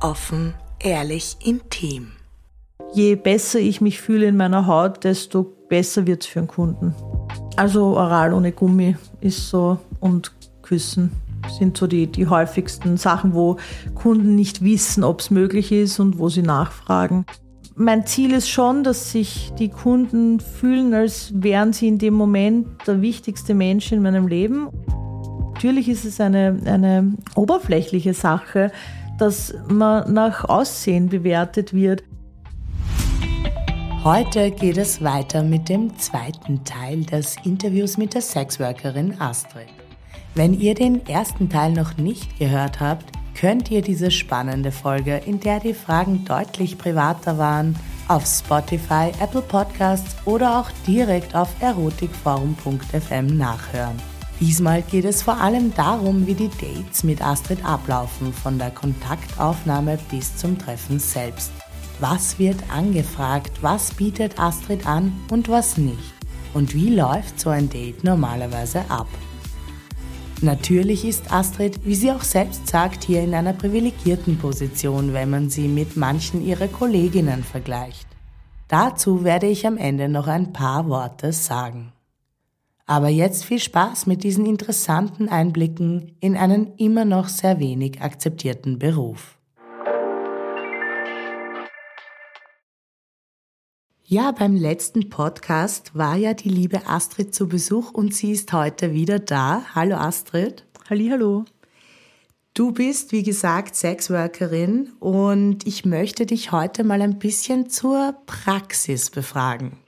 Offen, ehrlich, intim. Je besser ich mich fühle in meiner Haut, desto besser wird es für den Kunden. Also Oral ohne Gummi ist so und Küssen sind so die, die häufigsten Sachen, wo Kunden nicht wissen, ob es möglich ist und wo sie nachfragen. Mein Ziel ist schon, dass sich die Kunden fühlen, als wären sie in dem Moment der wichtigste Mensch in meinem Leben. Natürlich ist es eine, eine oberflächliche Sache, dass man nach Aussehen bewertet wird. Heute geht es weiter mit dem zweiten Teil des Interviews mit der Sexworkerin Astrid. Wenn ihr den ersten Teil noch nicht gehört habt, könnt ihr diese spannende Folge, in der die Fragen deutlich privater waren, auf Spotify, Apple Podcasts oder auch direkt auf erotikforum.fm nachhören. Diesmal geht es vor allem darum, wie die Dates mit Astrid ablaufen, von der Kontaktaufnahme bis zum Treffen selbst. Was wird angefragt, was bietet Astrid an und was nicht? Und wie läuft so ein Date normalerweise ab? Natürlich ist Astrid, wie sie auch selbst sagt, hier in einer privilegierten Position, wenn man sie mit manchen ihrer Kolleginnen vergleicht. Dazu werde ich am Ende noch ein paar Worte sagen. Aber jetzt viel Spaß mit diesen interessanten Einblicken in einen immer noch sehr wenig akzeptierten Beruf. Ja, beim letzten Podcast war ja die liebe Astrid zu Besuch und sie ist heute wieder da. Hallo Astrid. Hallo. Du bist, wie gesagt, Sexworkerin und ich möchte dich heute mal ein bisschen zur Praxis befragen.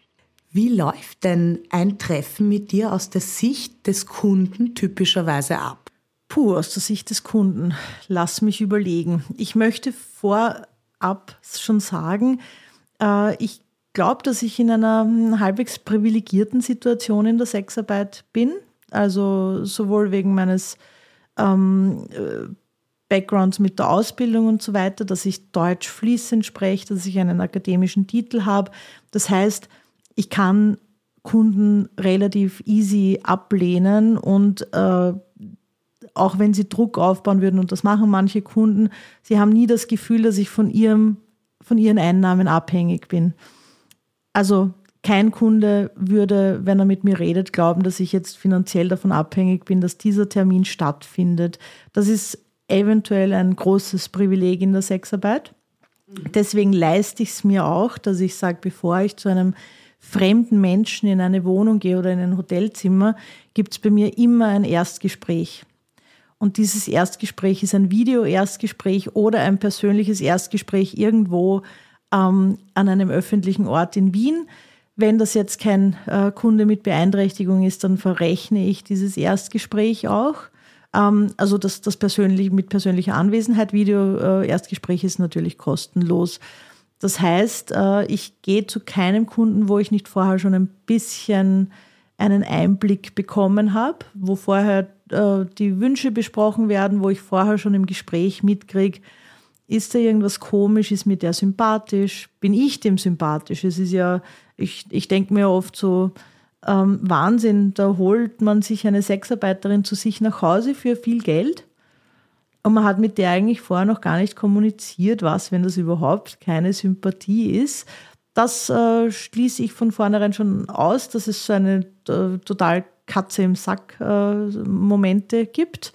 Wie läuft denn ein Treffen mit dir aus der Sicht des Kunden typischerweise ab? Puh, aus der Sicht des Kunden. Lass mich überlegen. Ich möchte vorab schon sagen, äh, ich glaube, dass ich in einer hm, halbwegs privilegierten Situation in der Sexarbeit bin. Also sowohl wegen meines ähm, äh, Backgrounds mit der Ausbildung und so weiter, dass ich Deutsch fließend spreche, dass ich einen akademischen Titel habe. Das heißt, ich kann Kunden relativ easy ablehnen und äh, auch wenn sie Druck aufbauen würden, und das machen manche Kunden, sie haben nie das Gefühl, dass ich von, ihrem, von ihren Einnahmen abhängig bin. Also kein Kunde würde, wenn er mit mir redet, glauben, dass ich jetzt finanziell davon abhängig bin, dass dieser Termin stattfindet. Das ist eventuell ein großes Privileg in der Sexarbeit. Deswegen leiste ich es mir auch, dass ich sage, bevor ich zu einem fremden Menschen in eine Wohnung gehe oder in ein Hotelzimmer, gibt es bei mir immer ein Erstgespräch. Und dieses Erstgespräch ist ein Video-Erstgespräch oder ein persönliches Erstgespräch irgendwo ähm, an einem öffentlichen Ort in Wien. Wenn das jetzt kein äh, Kunde mit Beeinträchtigung ist, dann verrechne ich dieses Erstgespräch auch. Ähm, also das, das persönlich mit persönlicher Anwesenheit. Video-Erstgespräch äh, ist natürlich kostenlos. Das heißt, äh, ich gehe zu keinem Kunden, wo ich nicht vorher schon ein bisschen einen Einblick bekommen habe, wo vorher äh, die Wünsche besprochen werden, wo ich vorher schon im Gespräch mitkriege, ist da irgendwas komisch, ist mir der sympathisch, bin ich dem sympathisch? Es ist ja, ich, ich denke mir oft so, ähm, Wahnsinn, da holt man sich eine Sexarbeiterin zu sich nach Hause für viel Geld und man hat mit der eigentlich vorher noch gar nicht kommuniziert, was, wenn das überhaupt keine Sympathie ist. Das äh, schließe ich von vornherein schon aus, dass es so eine äh, total Katze im Sack äh, Momente gibt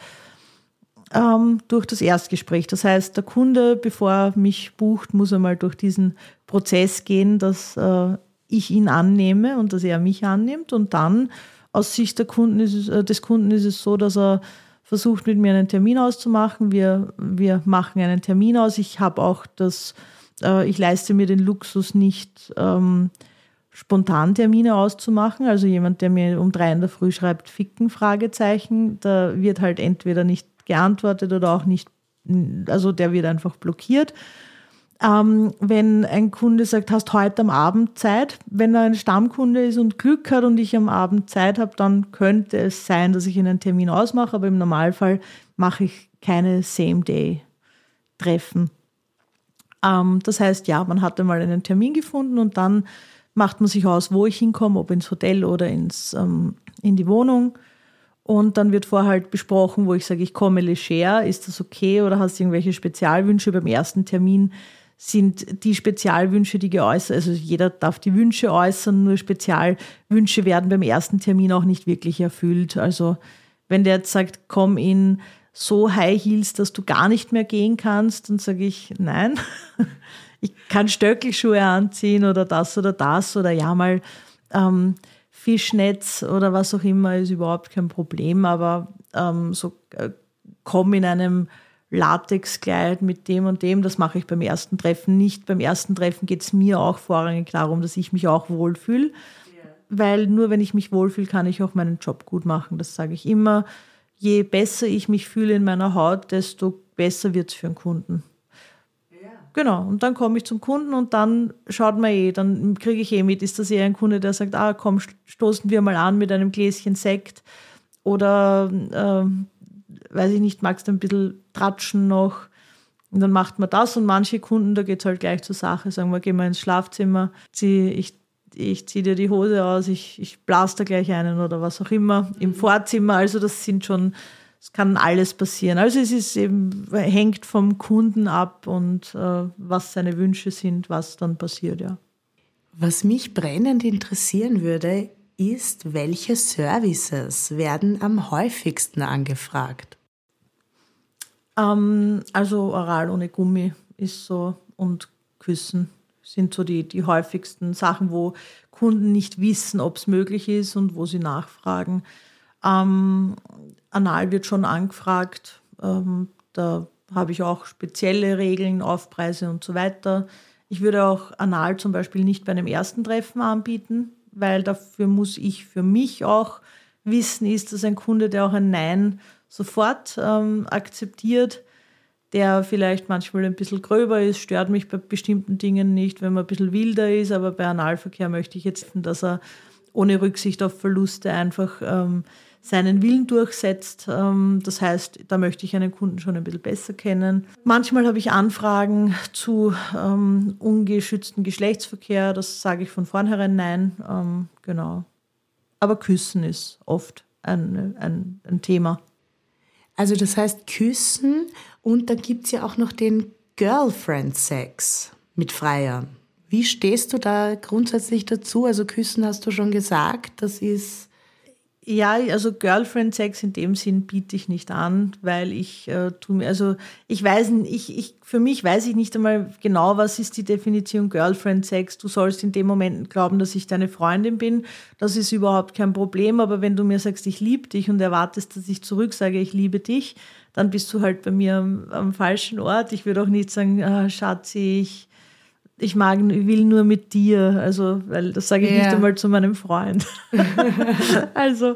ähm, durch das Erstgespräch. Das heißt, der Kunde, bevor er mich bucht, muss einmal durch diesen Prozess gehen, dass äh, ich ihn annehme und dass er mich annimmt. Und dann aus Sicht Kunden es, äh, des Kunden ist es so, dass er versucht mit mir einen Termin auszumachen. Wir, wir machen einen Termin aus. Ich habe auch das, äh, ich leiste mir den Luxus nicht, ähm, spontan Termine auszumachen. Also jemand, der mir um drei in der Früh schreibt, ficken, Fragezeichen, da wird halt entweder nicht geantwortet oder auch nicht, also der wird einfach blockiert. Ähm, wenn ein Kunde sagt, hast heute am Abend Zeit, wenn er ein Stammkunde ist und Glück hat und ich am Abend Zeit habe, dann könnte es sein, dass ich einen Termin ausmache, aber im Normalfall mache ich keine Same-Day-Treffen. Ähm, das heißt, ja, man hat einmal einen Termin gefunden und dann macht man sich aus, wo ich hinkomme, ob ins Hotel oder ins, ähm, in die Wohnung. Und dann wird vorher halt besprochen, wo ich sage, ich komme leger, ist das okay oder hast du irgendwelche Spezialwünsche beim ersten Termin? Sind die Spezialwünsche, die geäußert, also jeder darf die Wünsche äußern, nur Spezialwünsche werden beim ersten Termin auch nicht wirklich erfüllt. Also wenn der jetzt sagt, komm in so High Heels, dass du gar nicht mehr gehen kannst, dann sage ich, nein, ich kann Stöckelschuhe anziehen oder das oder das oder ja mal ähm, Fischnetz oder was auch immer ist überhaupt kein Problem, aber ähm, so äh, komm in einem Latexkleid mit dem und dem, das mache ich beim ersten Treffen nicht. Beim ersten Treffen geht es mir auch vorrangig darum, dass ich mich auch wohlfühle, yeah. weil nur wenn ich mich wohlfühle, kann ich auch meinen Job gut machen. Das sage ich immer. Je besser ich mich fühle in meiner Haut, desto besser wird es für einen Kunden. Genau, und dann komme ich zum Kunden und dann schaut man eh, dann kriege ich eh mit, ist das eher ein Kunde, der sagt, ah komm, stoßen wir mal an mit einem Gläschen Sekt oder äh, weiß ich nicht, magst du ein bisschen tratschen noch und dann macht man das und manche Kunden, da geht es halt gleich zur Sache, sagen wir, gehen wir ins Schlafzimmer, zieh, ich, ich ziehe dir die Hose aus, ich, ich blase da gleich einen oder was auch immer im Vorzimmer, also das sind schon es kann alles passieren. Also es ist eben, hängt vom Kunden ab und äh, was seine Wünsche sind, was dann passiert, ja. Was mich brennend interessieren würde, ist, welche Services werden am häufigsten angefragt? Ähm, also oral ohne Gummi ist so und Küssen sind so die, die häufigsten Sachen, wo Kunden nicht wissen, ob es möglich ist und wo sie nachfragen. Ähm, Anal wird schon angefragt. Ähm, da habe ich auch spezielle Regeln, Aufpreise und so weiter. Ich würde auch Anal zum Beispiel nicht bei einem ersten Treffen anbieten, weil dafür muss ich für mich auch wissen, ist das ein Kunde, der auch ein Nein sofort ähm, akzeptiert, der vielleicht manchmal ein bisschen gröber ist, stört mich bei bestimmten Dingen nicht, wenn man ein bisschen wilder ist, aber bei Analverkehr möchte ich jetzt, dass er ohne Rücksicht auf Verluste einfach ähm, seinen Willen durchsetzt. Ähm, das heißt, da möchte ich einen Kunden schon ein bisschen besser kennen. Manchmal habe ich Anfragen zu ähm, ungeschützten Geschlechtsverkehr. Das sage ich von vornherein nein. Ähm, genau. Aber Küssen ist oft ein, ein, ein Thema. Also das heißt Küssen und da gibt es ja auch noch den Girlfriend-Sex mit Freiern. Wie stehst du da grundsätzlich dazu? Also Küssen hast du schon gesagt, das ist ja, also Girlfriend-Sex in dem Sinn biete ich nicht an, weil ich äh, tu mir, also ich weiß, ich, ich, für mich weiß ich nicht einmal genau, was ist die Definition Girlfriend-Sex. Du sollst in dem Moment glauben, dass ich deine Freundin bin. Das ist überhaupt kein Problem. Aber wenn du mir sagst, ich liebe dich und erwartest, dass ich zurück sage, ich liebe dich, dann bist du halt bei mir am, am falschen Ort. Ich würde auch nicht sagen, ah, Schatzi, ich ich mag, ich will nur mit dir. Also, weil das sage ich yeah. nicht einmal zu meinem Freund. also,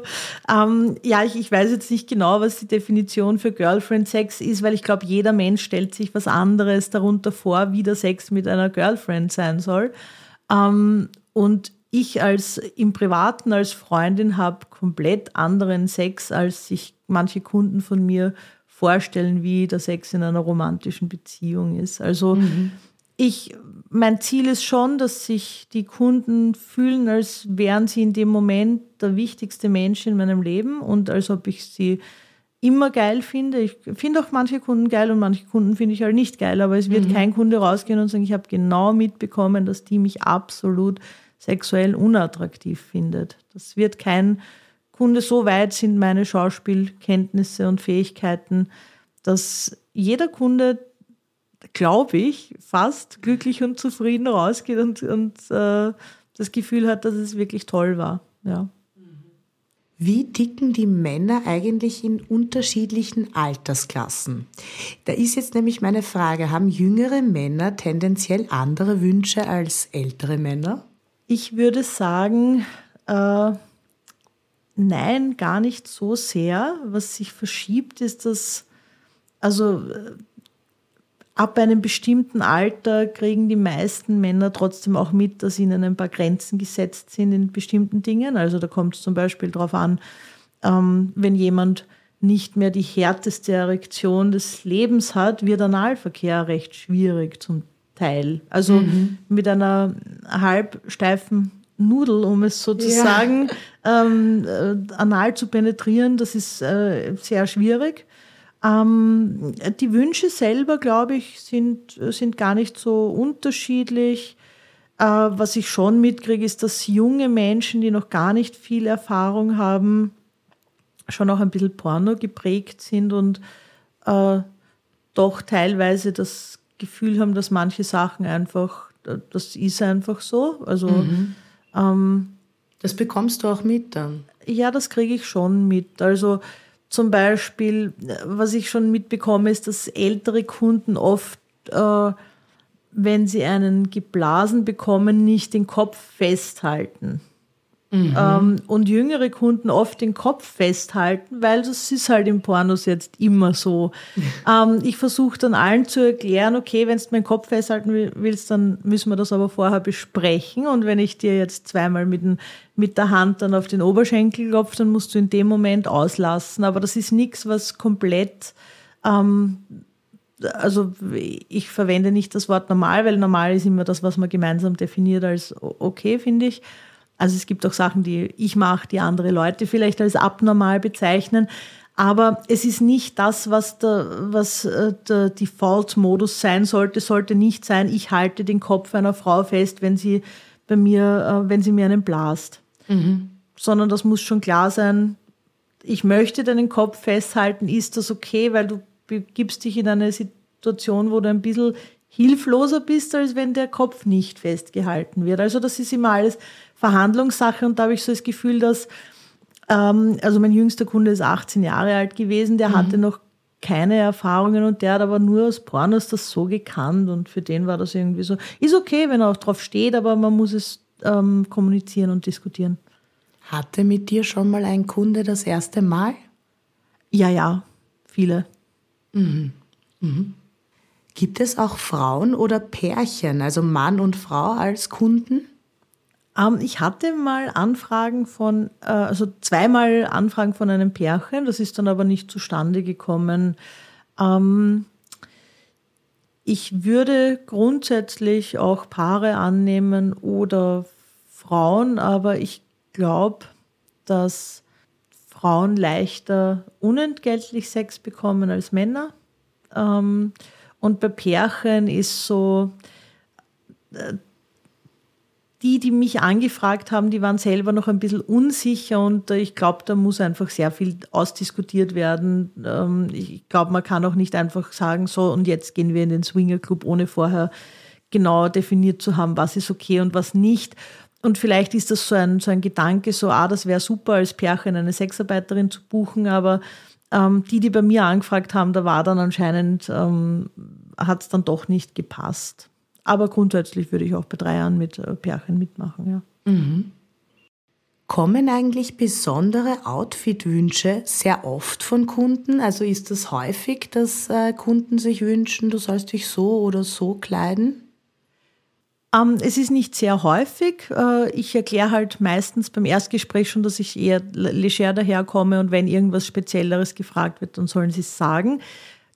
ähm, ja, ich, ich weiß jetzt nicht genau, was die Definition für Girlfriend-Sex ist, weil ich glaube, jeder Mensch stellt sich was anderes darunter vor, wie der Sex mit einer Girlfriend sein soll. Ähm, und ich als im Privaten als Freundin habe komplett anderen Sex, als sich manche Kunden von mir vorstellen, wie der Sex in einer romantischen Beziehung ist. Also mhm ich, mein Ziel ist schon, dass sich die Kunden fühlen, als wären sie in dem Moment der wichtigste Mensch in meinem Leben und als ob ich sie immer geil finde. Ich finde auch manche Kunden geil und manche Kunden finde ich halt nicht geil, aber es wird mhm. kein Kunde rausgehen und sagen, ich habe genau mitbekommen, dass die mich absolut sexuell unattraktiv findet. Das wird kein Kunde, so weit sind meine Schauspielkenntnisse und Fähigkeiten, dass jeder Kunde, glaube ich, fast glücklich und zufrieden rausgeht und, und äh, das Gefühl hat, dass es wirklich toll war. Ja. Wie dicken die Männer eigentlich in unterschiedlichen Altersklassen? Da ist jetzt nämlich meine Frage, haben jüngere Männer tendenziell andere Wünsche als ältere Männer? Ich würde sagen, äh, nein, gar nicht so sehr. Was sich verschiebt, ist, dass also äh, ab einem bestimmten Alter kriegen die meisten Männer trotzdem auch mit, dass ihnen ein paar Grenzen gesetzt sind in bestimmten Dingen. Also da kommt es zum Beispiel darauf an, ähm, wenn jemand nicht mehr die härteste Erektion des Lebens hat, wird Analverkehr recht schwierig zum Teil. Also mhm. mit einer halbsteifen Nudel, um es sozusagen ja. ähm, äh, anal zu penetrieren. Das ist äh, sehr schwierig. Ähm, die Wünsche selber, glaube ich, sind, sind gar nicht so unterschiedlich. Äh, was ich schon mitkriege, ist, dass junge Menschen, die noch gar nicht viel Erfahrung haben, schon auch ein bisschen Porno geprägt sind und äh, doch teilweise das Gefühl haben, dass manche Sachen einfach, das ist einfach so. Also mhm. ähm, das bekommst du auch mit dann? Ja, das kriege ich schon mit. Also zum Beispiel, was ich schon mitbekomme, ist, dass ältere Kunden oft, äh, wenn sie einen geblasen bekommen, nicht den Kopf festhalten. Mhm. Ähm, und jüngere Kunden oft den Kopf festhalten, weil das ist halt im Pornos jetzt immer so. ähm, ich versuche dann allen zu erklären, okay, wenn du meinen Kopf festhalten willst, dann müssen wir das aber vorher besprechen. Und wenn ich dir jetzt zweimal mit, den, mit der Hand dann auf den Oberschenkel klopfe, dann musst du in dem Moment auslassen. Aber das ist nichts, was komplett ähm, also ich verwende nicht das Wort normal, weil normal ist immer das, was man gemeinsam definiert als okay, finde ich. Also es gibt auch Sachen, die ich mache, die andere Leute vielleicht als abnormal bezeichnen. Aber es ist nicht das, was der, was äh, der Default-Modus sein sollte, sollte nicht sein, ich halte den Kopf einer Frau fest, wenn sie bei mir, äh, wenn sie mir einen blast. Mhm. Sondern das muss schon klar sein, ich möchte deinen Kopf festhalten, ist das okay, weil du begibst dich in eine Situation, wo du ein bisschen hilfloser bist, als wenn der Kopf nicht festgehalten wird. Also das ist immer alles Verhandlungssache und da habe ich so das Gefühl, dass, ähm, also mein jüngster Kunde ist 18 Jahre alt gewesen, der mhm. hatte noch keine Erfahrungen und der hat aber nur aus Pornos das so gekannt und für den war das irgendwie so, ist okay, wenn er auch drauf steht, aber man muss es ähm, kommunizieren und diskutieren. Hatte mit dir schon mal ein Kunde das erste Mal? Ja, ja, viele. Mhm. Mhm. Gibt es auch Frauen oder Pärchen, also Mann und Frau als Kunden? Ähm, ich hatte mal Anfragen von, äh, also zweimal Anfragen von einem Pärchen, das ist dann aber nicht zustande gekommen. Ähm, ich würde grundsätzlich auch Paare annehmen oder Frauen, aber ich glaube, dass Frauen leichter unentgeltlich Sex bekommen als Männer. Ähm, und bei Pärchen ist so, äh, die, die mich angefragt haben, die waren selber noch ein bisschen unsicher und äh, ich glaube, da muss einfach sehr viel ausdiskutiert werden. Ähm, ich glaube, man kann auch nicht einfach sagen, so und jetzt gehen wir in den Swinger Club, ohne vorher genau definiert zu haben, was ist okay und was nicht. Und vielleicht ist das so ein, so ein Gedanke, so, ah, das wäre super, als Pärchen eine Sexarbeiterin zu buchen, aber ähm, die, die bei mir angefragt haben, da war dann anscheinend, ähm, hat es dann doch nicht gepasst. Aber grundsätzlich würde ich auch bei drei Jahren mit äh, Pärchen mitmachen, ja. Mhm. Kommen eigentlich besondere Outfit-Wünsche sehr oft von Kunden? Also ist das häufig, dass äh, Kunden sich wünschen, du sollst dich so oder so kleiden? Ähm, es ist nicht sehr häufig. Äh, ich erkläre halt meistens beim Erstgespräch schon, dass ich eher leger daherkomme und wenn irgendwas Spezielleres gefragt wird, dann sollen sie es sagen.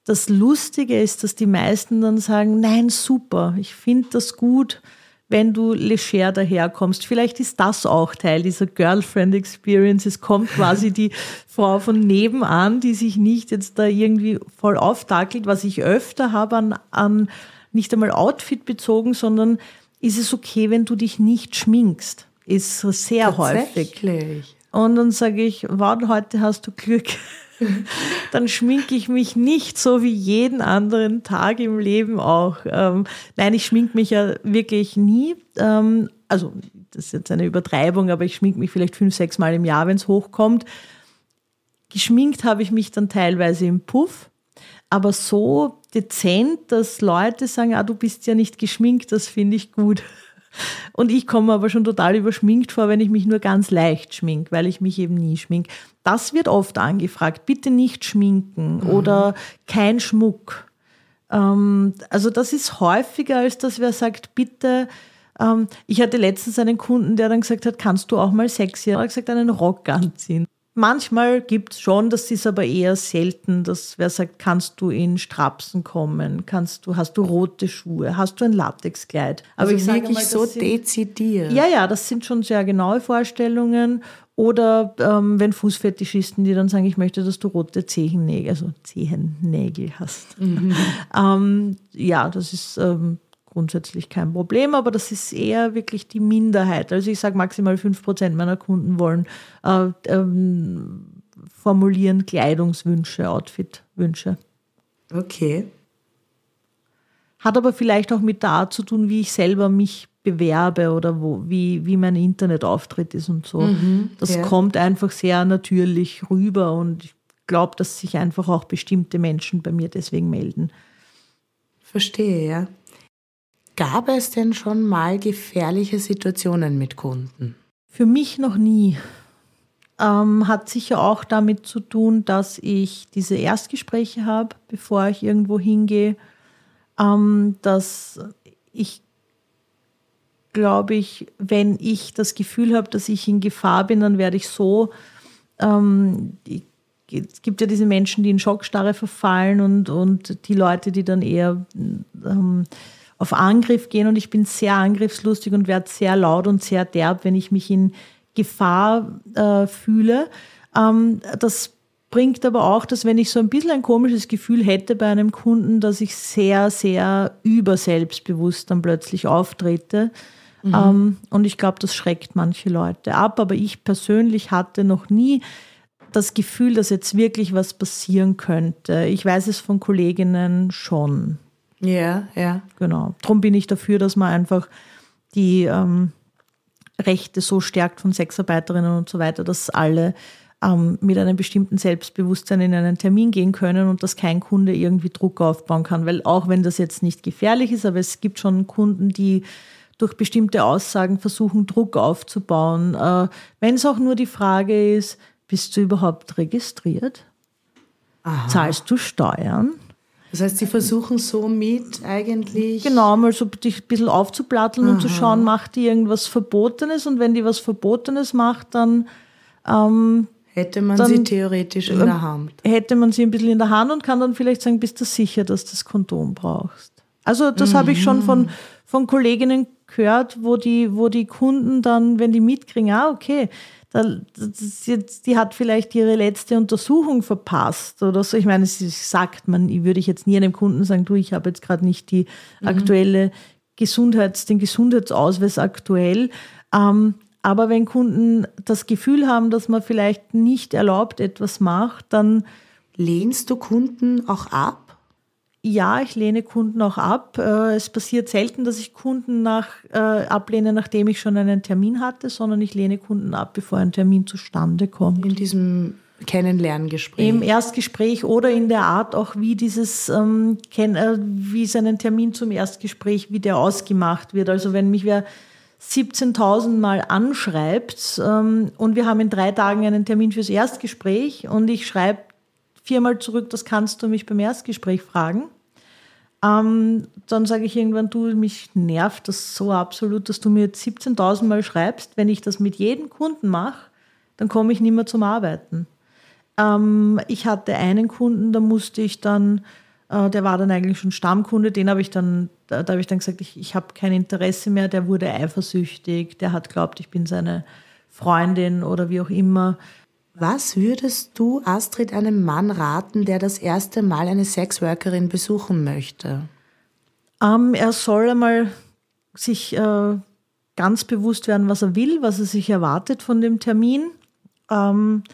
Das Lustige ist, dass die meisten dann sagen, nein, super, ich finde das gut, wenn du leger daherkommst. Vielleicht ist das auch Teil dieser Girlfriend Experience. Es kommt quasi die Frau von nebenan, die sich nicht jetzt da irgendwie voll auftakelt, was ich öfter habe an, an nicht einmal Outfit bezogen, sondern ist es okay, wenn du dich nicht schminkst? Ist sehr häufig. Und dann sage ich, wow, heute hast du Glück. dann schminke ich mich nicht so wie jeden anderen Tag im Leben auch. Ähm, nein, ich schminke mich ja wirklich nie. Ähm, also, das ist jetzt eine Übertreibung, aber ich schminke mich vielleicht fünf, sechs Mal im Jahr, wenn es hochkommt. Geschminkt habe ich mich dann teilweise im Puff, aber so dezent, dass Leute sagen, ah, du bist ja nicht geschminkt, das finde ich gut. Und ich komme aber schon total überschminkt vor, wenn ich mich nur ganz leicht schmink, weil ich mich eben nie schmink. Das wird oft angefragt. Bitte nicht schminken mhm. oder kein Schmuck. Ähm, also das ist häufiger, als dass wer sagt, bitte. Ähm, ich hatte letztens einen Kunden, der dann gesagt hat, kannst du auch mal sexy? Er hat gesagt, einen Rock anziehen. Manchmal gibt es schon, das ist aber eher selten, dass wer sagt, kannst du in Strapsen kommen, kannst du, hast du rote Schuhe, hast du ein Latexkleid. Aber also ich sage wirklich so dezidiert. Ja, ja, das sind schon sehr genaue Vorstellungen. Oder ähm, wenn Fußfetischisten, die dann sagen, ich möchte, dass du rote Zehennägel, also Zehennägel hast. Mhm. ähm, ja, das ist ähm, grundsätzlich kein Problem, aber das ist eher wirklich die Minderheit. Also ich sage maximal 5% meiner Kunden wollen äh, ähm, formulieren Kleidungswünsche, Outfitwünsche. Okay. Hat aber vielleicht auch mit der Art zu tun, wie ich selber mich bewerbe oder wo, wie, wie mein Internetauftritt ist und so. Mhm, das ja. kommt einfach sehr natürlich rüber und ich glaube, dass sich einfach auch bestimmte Menschen bei mir deswegen melden. Verstehe, ja. Gab es denn schon mal gefährliche Situationen mit Kunden? Für mich noch nie. Ähm, hat sicher auch damit zu tun, dass ich diese Erstgespräche habe, bevor ich irgendwo hingehe. Ähm, dass ich, glaube ich, wenn ich das Gefühl habe, dass ich in Gefahr bin, dann werde ich so. Ähm, es gibt ja diese Menschen, die in Schockstarre verfallen und, und die Leute, die dann eher ähm, auf Angriff gehen und ich bin sehr angriffslustig und werde sehr laut und sehr derb, wenn ich mich in Gefahr äh, fühle. Ähm, das bringt aber auch, dass wenn ich so ein bisschen ein komisches Gefühl hätte bei einem Kunden, dass ich sehr, sehr überselbstbewusst dann plötzlich auftrete. Mhm. Ähm, und ich glaube, das schreckt manche Leute ab. Aber ich persönlich hatte noch nie das Gefühl, dass jetzt wirklich was passieren könnte. Ich weiß es von Kolleginnen schon. Ja, ja. Genau. Darum bin ich dafür, dass man einfach die ähm, Rechte so stärkt von Sexarbeiterinnen und so weiter, dass alle ähm, mit einem bestimmten Selbstbewusstsein in einen Termin gehen können und dass kein Kunde irgendwie Druck aufbauen kann. Weil auch wenn das jetzt nicht gefährlich ist, aber es gibt schon Kunden, die durch bestimmte Aussagen versuchen, Druck aufzubauen. Äh, wenn es auch nur die Frage ist, bist du überhaupt registriert? Aha. Zahlst du Steuern? Das heißt, Sie versuchen somit eigentlich. Genau, mal so dich ein bisschen aufzuplatteln Aha. und zu schauen, macht die irgendwas Verbotenes und wenn die was Verbotenes macht, dann. Ähm, hätte man dann, sie theoretisch in der ähm, Hand. Hätte man sie ein bisschen in der Hand und kann dann vielleicht sagen, bist du sicher, dass du das Kondom brauchst? Also, das mhm. habe ich schon von, von Kolleginnen gehört, wo die, wo die Kunden dann, wenn die mitkriegen, ah, okay, die hat vielleicht ihre letzte Untersuchung verpasst oder so. Ich meine, es sagt man, würde ich jetzt nie einem Kunden sagen, du, ich habe jetzt gerade nicht die mhm. aktuelle Gesundheits, den Gesundheitsausweis aktuell. Ähm, aber wenn Kunden das Gefühl haben, dass man vielleicht nicht erlaubt etwas macht, dann lehnst du Kunden auch ab? Ja, ich lehne Kunden auch ab. Äh, es passiert selten, dass ich Kunden nach, äh, ablehne, nachdem ich schon einen Termin hatte, sondern ich lehne Kunden ab, bevor ein Termin zustande kommt. In diesem Kennenlerngespräch. Im Erstgespräch oder in der Art auch, wie dieses, ähm, äh, wie es einen Termin zum Erstgespräch, wie der ausgemacht wird. Also wenn mich wer 17.000 Mal anschreibt ähm, und wir haben in drei Tagen einen Termin fürs Erstgespräch und ich schreibe viermal zurück, das kannst du mich beim Erstgespräch fragen. Ähm, dann sage ich irgendwann, du, mich nervt das so absolut, dass du mir 17.000 Mal schreibst. Wenn ich das mit jedem Kunden mache, dann komme ich nicht mehr zum Arbeiten. Ähm, ich hatte einen Kunden, da musste ich dann, äh, der war dann eigentlich schon Stammkunde, den habe ich dann, da, da habe ich dann gesagt, ich, ich habe kein Interesse mehr, der wurde eifersüchtig, der hat glaubt, ich bin seine Freundin oder wie auch immer. Was würdest du Astrid einem Mann raten, der das erste Mal eine Sexworkerin besuchen möchte? Ähm, er soll einmal sich äh, ganz bewusst werden, was er will, was er sich erwartet von dem Termin. Ähm,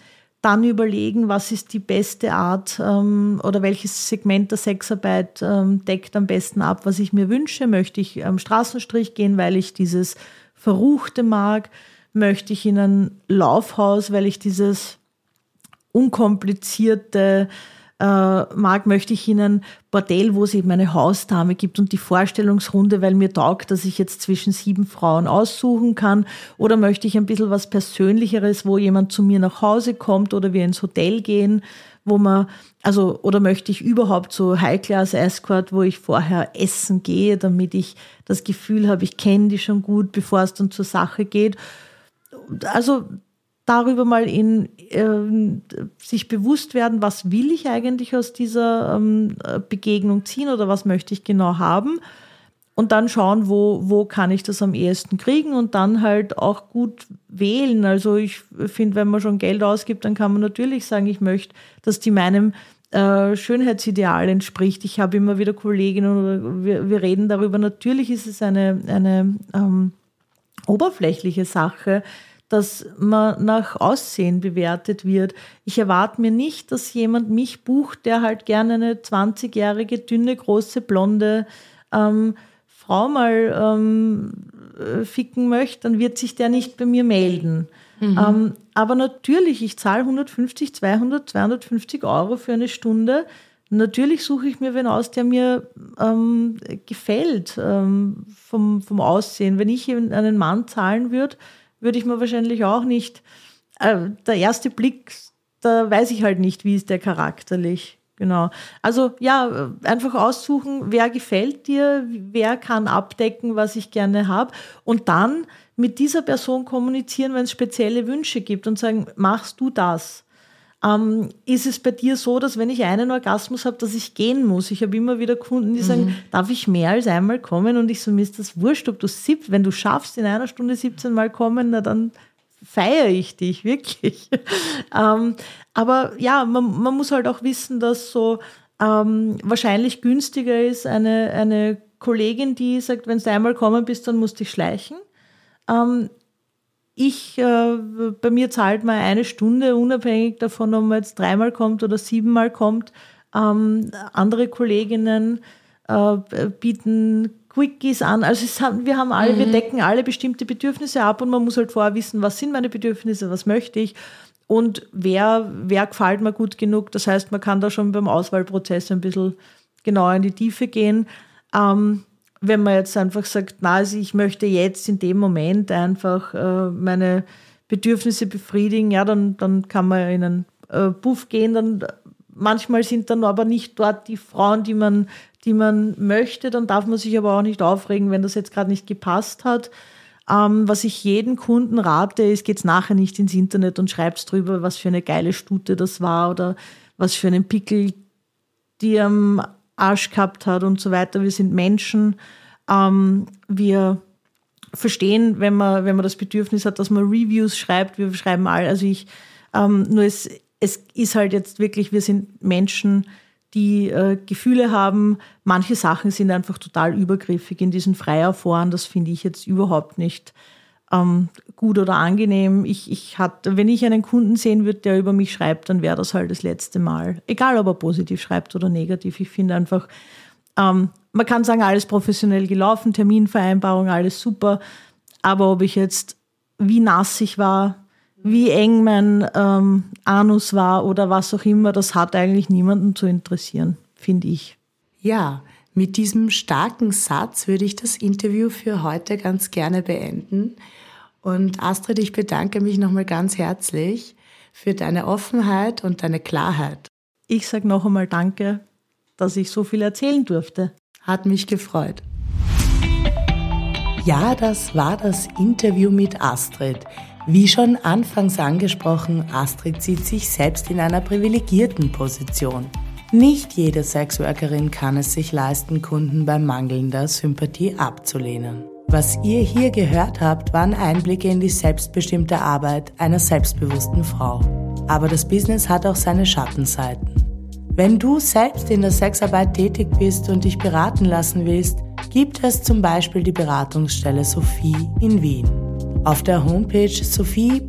dann überlegen, was ist die beste Art ähm, oder welches Segment der Sexarbeit ähm, deckt am besten ab, was ich mir wünsche. Möchte ich am Straßenstrich gehen, weil ich dieses Verruchte mag? Möchte ich in ein Laufhaus, weil ich dieses unkomplizierte äh, mag, möchte ich in ein Bordell, wo es eben eine Hausdame gibt und die Vorstellungsrunde, weil mir taugt, dass ich jetzt zwischen sieben Frauen aussuchen kann. Oder möchte ich ein bisschen was Persönlicheres, wo jemand zu mir nach Hause kommt oder wir ins Hotel gehen, wo man, also, oder möchte ich überhaupt so High-Class Escort, wo ich vorher essen gehe, damit ich das Gefühl habe, ich kenne die schon gut, bevor es dann zur Sache geht also darüber mal in äh, sich bewusst werden, was will ich eigentlich aus dieser ähm, Begegnung ziehen oder was möchte ich genau haben und dann schauen, wo, wo kann ich das am ehesten kriegen und dann halt auch gut wählen. Also ich finde, wenn man schon Geld ausgibt, dann kann man natürlich sagen, ich möchte, dass die meinem äh, Schönheitsideal entspricht. Ich habe immer wieder Kolleginnen oder wir, wir reden darüber. Natürlich ist es eine, eine ähm, oberflächliche Sache, dass man nach Aussehen bewertet wird. Ich erwarte mir nicht, dass jemand mich bucht, der halt gerne eine 20-jährige, dünne, große, blonde ähm, Frau mal ähm, äh, ficken möchte, dann wird sich der nicht bei mir melden. Mhm. Ähm, aber natürlich, ich zahle 150, 200, 250 Euro für eine Stunde. Natürlich suche ich mir wen aus, der mir ähm, gefällt ähm, vom, vom Aussehen. Wenn ich einen Mann zahlen würde, würde ich mir wahrscheinlich auch nicht. Äh, der erste Blick, da weiß ich halt nicht, wie ist der charakterlich. Genau. Also ja, einfach aussuchen, wer gefällt dir, wer kann abdecken, was ich gerne habe. Und dann mit dieser Person kommunizieren, wenn es spezielle Wünsche gibt und sagen, machst du das? Ähm, ist es bei dir so, dass wenn ich einen Orgasmus habe, dass ich gehen muss? Ich habe immer wieder Kunden, die mhm. sagen, darf ich mehr als einmal kommen? Und ich so, mir ist das wurscht, ob du sieb, wenn du schaffst, in einer Stunde 17 Mal kommen, na dann feiere ich dich, wirklich. ähm, aber ja, man, man, muss halt auch wissen, dass so ähm, wahrscheinlich günstiger ist eine, eine Kollegin, die sagt, wenn du einmal kommen bist, dann musst du dich schleichen. Ähm, ich, äh, bei mir zahlt man eine Stunde, unabhängig davon, ob man jetzt dreimal kommt oder siebenmal kommt. Ähm, andere Kolleginnen äh, bieten Quickies an. Also haben, wir haben alle, mhm. wir decken alle bestimmte Bedürfnisse ab und man muss halt vorher wissen, was sind meine Bedürfnisse, was möchte ich und wer, wer gefällt mir gut genug. Das heißt, man kann da schon beim Auswahlprozess ein bisschen genauer in die Tiefe gehen. Ähm, wenn man jetzt einfach sagt, na, also ich möchte jetzt in dem Moment einfach äh, meine Bedürfnisse befriedigen, ja, dann, dann kann man in einen äh, Puff gehen. Dann, manchmal sind dann aber nicht dort die Frauen, die man, die man möchte. Dann darf man sich aber auch nicht aufregen, wenn das jetzt gerade nicht gepasst hat. Ähm, was ich jedem Kunden rate, ist, geht's nachher nicht ins Internet und schreibt drüber, was für eine geile Stute das war oder was für einen Pickel die am Arsch gehabt hat und so weiter. Wir sind Menschen. Ähm, wir verstehen, wenn man, wenn man das Bedürfnis hat, dass man Reviews schreibt. Wir schreiben all, also ich, ähm, nur es, es ist halt jetzt wirklich, wir sind Menschen, die äh, Gefühle haben. Manche Sachen sind einfach total übergriffig in diesen Freierforen. Das finde ich jetzt überhaupt nicht ähm, gut oder angenehm. Ich, ich hatte, wenn ich einen Kunden sehen würde, der über mich schreibt, dann wäre das halt das letzte Mal. Egal, ob er positiv schreibt oder negativ. Ich finde einfach, ähm, man kann sagen, alles professionell gelaufen, Terminvereinbarung, alles super. Aber ob ich jetzt, wie nass ich war, wie eng mein ähm, Anus war oder was auch immer, das hat eigentlich niemanden zu interessieren, finde ich. Ja, mit diesem starken Satz würde ich das Interview für heute ganz gerne beenden. Und Astrid, ich bedanke mich nochmal ganz herzlich für deine Offenheit und deine Klarheit. Ich sage noch einmal Danke, dass ich so viel erzählen durfte. Hat mich gefreut. Ja, das war das Interview mit Astrid. Wie schon anfangs angesprochen, Astrid sieht sich selbst in einer privilegierten Position. Nicht jede Sexworkerin kann es sich leisten, Kunden bei mangelnder Sympathie abzulehnen. Was ihr hier gehört habt, waren Einblicke in die selbstbestimmte Arbeit einer selbstbewussten Frau. Aber das Business hat auch seine Schattenseiten. Wenn du selbst in der Sexarbeit tätig bist und dich beraten lassen willst, gibt es zum Beispiel die Beratungsstelle Sophie in Wien. Auf der Homepage sophie.or.at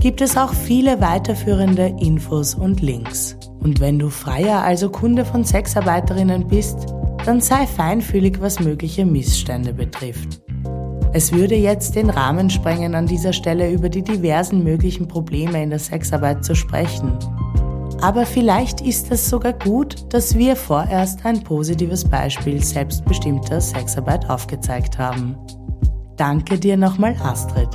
gibt es auch viele weiterführende Infos und Links. Und wenn du Freier, also Kunde von Sexarbeiterinnen bist, dann sei feinfühlig, was mögliche Missstände betrifft. Es würde jetzt den Rahmen sprengen, an dieser Stelle über die diversen möglichen Probleme in der Sexarbeit zu sprechen. Aber vielleicht ist es sogar gut, dass wir vorerst ein positives Beispiel selbstbestimmter Sexarbeit aufgezeigt haben. Danke dir nochmal, Astrid.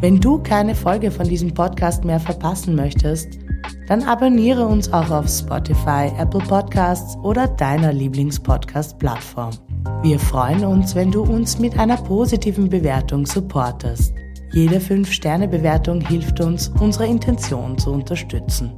Wenn du keine Folge von diesem Podcast mehr verpassen möchtest, dann abonniere uns auch auf Spotify, Apple Podcasts oder deiner Lieblingspodcast-Plattform. Wir freuen uns, wenn du uns mit einer positiven Bewertung supportest. Jede 5-Sterne-Bewertung hilft uns, unsere Intention zu unterstützen.